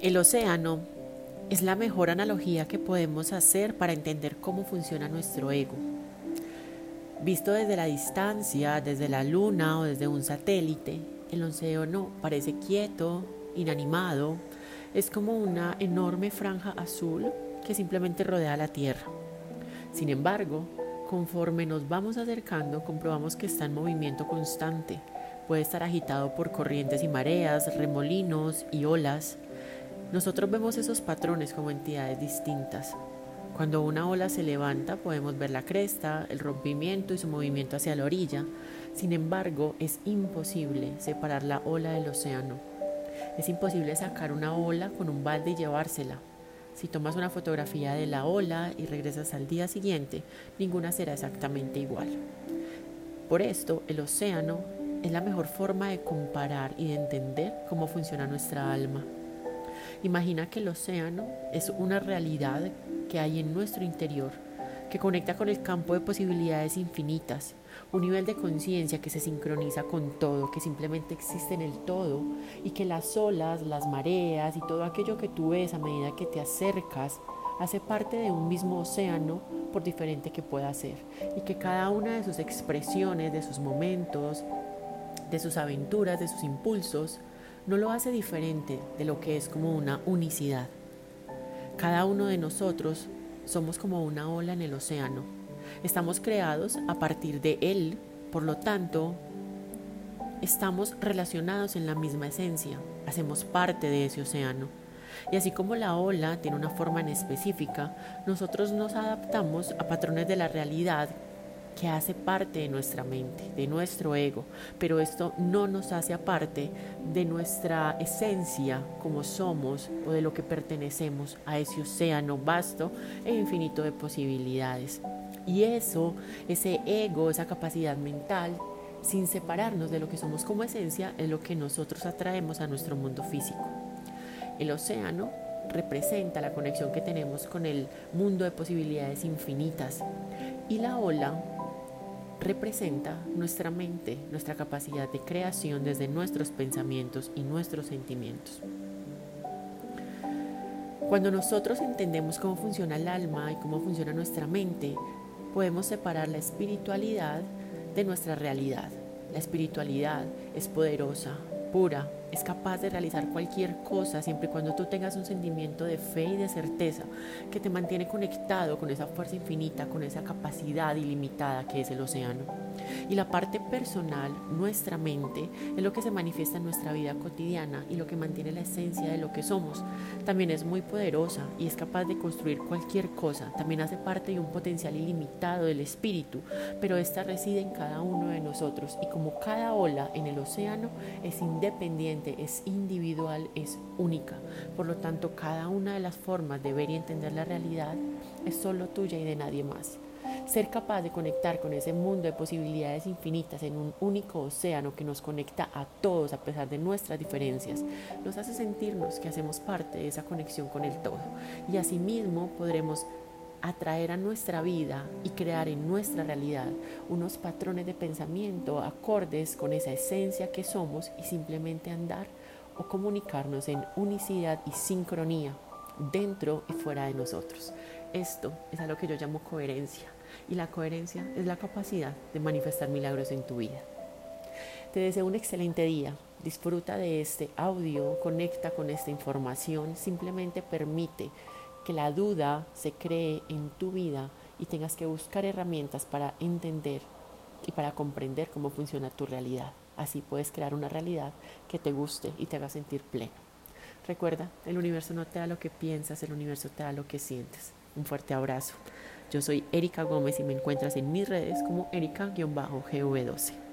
El océano es la mejor analogía que podemos hacer para entender cómo funciona nuestro ego. Visto desde la distancia, desde la luna o desde un satélite, el océano parece quieto, inanimado, es como una enorme franja azul que simplemente rodea la Tierra. Sin embargo, conforme nos vamos acercando, comprobamos que está en movimiento constante. Puede estar agitado por corrientes y mareas, remolinos y olas nosotros vemos esos patrones como entidades distintas. Cuando una ola se levanta podemos ver la cresta, el rompimiento y su movimiento hacia la orilla. Sin embargo, es imposible separar la ola del océano. Es imposible sacar una ola con un balde y llevársela. Si tomas una fotografía de la ola y regresas al día siguiente, ninguna será exactamente igual. Por esto, el océano es la mejor forma de comparar y de entender cómo funciona nuestra alma. Imagina que el océano es una realidad que hay en nuestro interior, que conecta con el campo de posibilidades infinitas, un nivel de conciencia que se sincroniza con todo, que simplemente existe en el todo y que las olas, las mareas y todo aquello que tú ves a medida que te acercas hace parte de un mismo océano por diferente que pueda ser. Y que cada una de sus expresiones, de sus momentos, de sus aventuras, de sus impulsos, no lo hace diferente de lo que es como una unicidad. Cada uno de nosotros somos como una ola en el océano. Estamos creados a partir de él, por lo tanto, estamos relacionados en la misma esencia, hacemos parte de ese océano. Y así como la ola tiene una forma en específica, nosotros nos adaptamos a patrones de la realidad que hace parte de nuestra mente, de nuestro ego, pero esto no nos hace aparte de nuestra esencia como somos o de lo que pertenecemos a ese océano vasto e infinito de posibilidades. Y eso, ese ego, esa capacidad mental, sin separarnos de lo que somos como esencia, es lo que nosotros atraemos a nuestro mundo físico. El océano representa la conexión que tenemos con el mundo de posibilidades infinitas y la ola representa nuestra mente, nuestra capacidad de creación desde nuestros pensamientos y nuestros sentimientos. Cuando nosotros entendemos cómo funciona el alma y cómo funciona nuestra mente, podemos separar la espiritualidad de nuestra realidad. La espiritualidad es poderosa, pura, es capaz de realizar cualquier cosa siempre y cuando tú tengas un sentimiento de fe y de certeza que te mantiene conectado con esa fuerza infinita, con esa capacidad ilimitada que es el océano. Y la parte personal, nuestra mente, es lo que se manifiesta en nuestra vida cotidiana y lo que mantiene la esencia de lo que somos. También es muy poderosa y es capaz de construir cualquier cosa. También hace parte de un potencial ilimitado del espíritu, pero esta reside en cada uno de nosotros y como cada ola en el océano es independiente es individual, es única. Por lo tanto, cada una de las formas de ver y entender la realidad es solo tuya y de nadie más. Ser capaz de conectar con ese mundo de posibilidades infinitas en un único océano que nos conecta a todos a pesar de nuestras diferencias, nos hace sentirnos que hacemos parte de esa conexión con el todo. Y asimismo podremos atraer a nuestra vida y crear en nuestra realidad unos patrones de pensamiento acordes con esa esencia que somos y simplemente andar o comunicarnos en unicidad y sincronía dentro y fuera de nosotros. Esto es a lo que yo llamo coherencia y la coherencia es la capacidad de manifestar milagros en tu vida. Te deseo un excelente día. Disfruta de este audio, conecta con esta información, simplemente permite que la duda se cree en tu vida y tengas que buscar herramientas para entender y para comprender cómo funciona tu realidad. Así puedes crear una realidad que te guste y te haga sentir pleno. Recuerda, el universo no te da lo que piensas, el universo te da lo que sientes. Un fuerte abrazo. Yo soy Erika Gómez y me encuentras en mis redes como Erika-GV12.